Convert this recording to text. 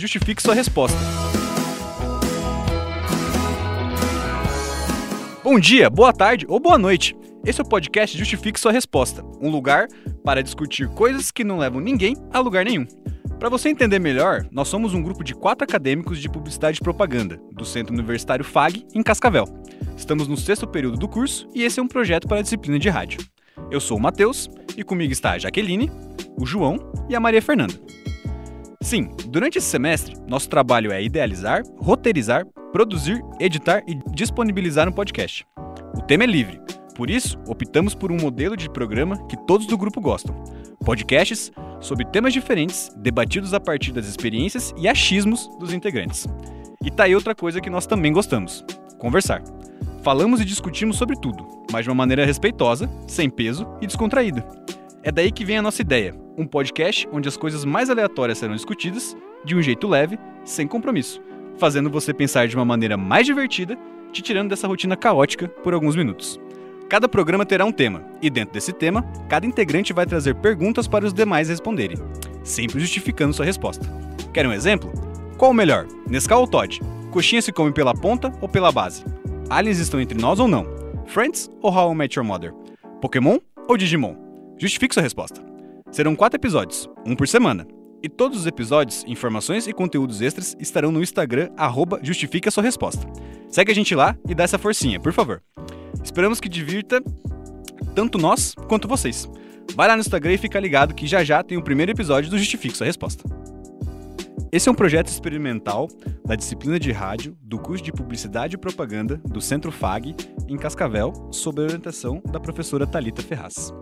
Justifique Sua Resposta. Bom dia, boa tarde ou boa noite. Esse é o podcast Justifique Sua Resposta, um lugar para discutir coisas que não levam ninguém a lugar nenhum. Para você entender melhor, nós somos um grupo de quatro acadêmicos de publicidade e propaganda, do Centro Universitário FAG, em Cascavel. Estamos no sexto período do curso e esse é um projeto para a disciplina de rádio. Eu sou o Matheus e comigo está a Jaqueline, o João e a Maria Fernanda. Sim, durante esse semestre, nosso trabalho é idealizar, roteirizar, produzir, editar e disponibilizar um podcast. O tema é livre, por isso, optamos por um modelo de programa que todos do grupo gostam. Podcasts sobre temas diferentes, debatidos a partir das experiências e achismos dos integrantes. E tá aí outra coisa que nós também gostamos: conversar. Falamos e discutimos sobre tudo, mas de uma maneira respeitosa, sem peso e descontraída. É daí que vem a nossa ideia: um podcast onde as coisas mais aleatórias serão discutidas de um jeito leve, sem compromisso, fazendo você pensar de uma maneira mais divertida, te tirando dessa rotina caótica por alguns minutos. Cada programa terá um tema, e dentro desse tema, cada integrante vai trazer perguntas para os demais responderem, sempre justificando sua resposta. Quer um exemplo? Qual o melhor, Nescau ou Todd? Coxinha se come pela ponta ou pela base? Aliens estão entre nós ou não? Friends ou How I Met Your Mother? Pokémon ou Digimon? Justifique sua resposta. Serão quatro episódios, um por semana. E todos os episódios, informações e conteúdos extras estarão no Instagram, arroba Justifique a Sua Resposta. Segue a gente lá e dá essa forcinha, por favor. Esperamos que divirta tanto nós quanto vocês. Vai lá no Instagram e fica ligado que já já tem o primeiro episódio do Justifique Sua Resposta. Esse é um projeto experimental da disciplina de rádio do curso de Publicidade e Propaganda do Centro FAG, em Cascavel, sob a orientação da professora Talita Ferraz.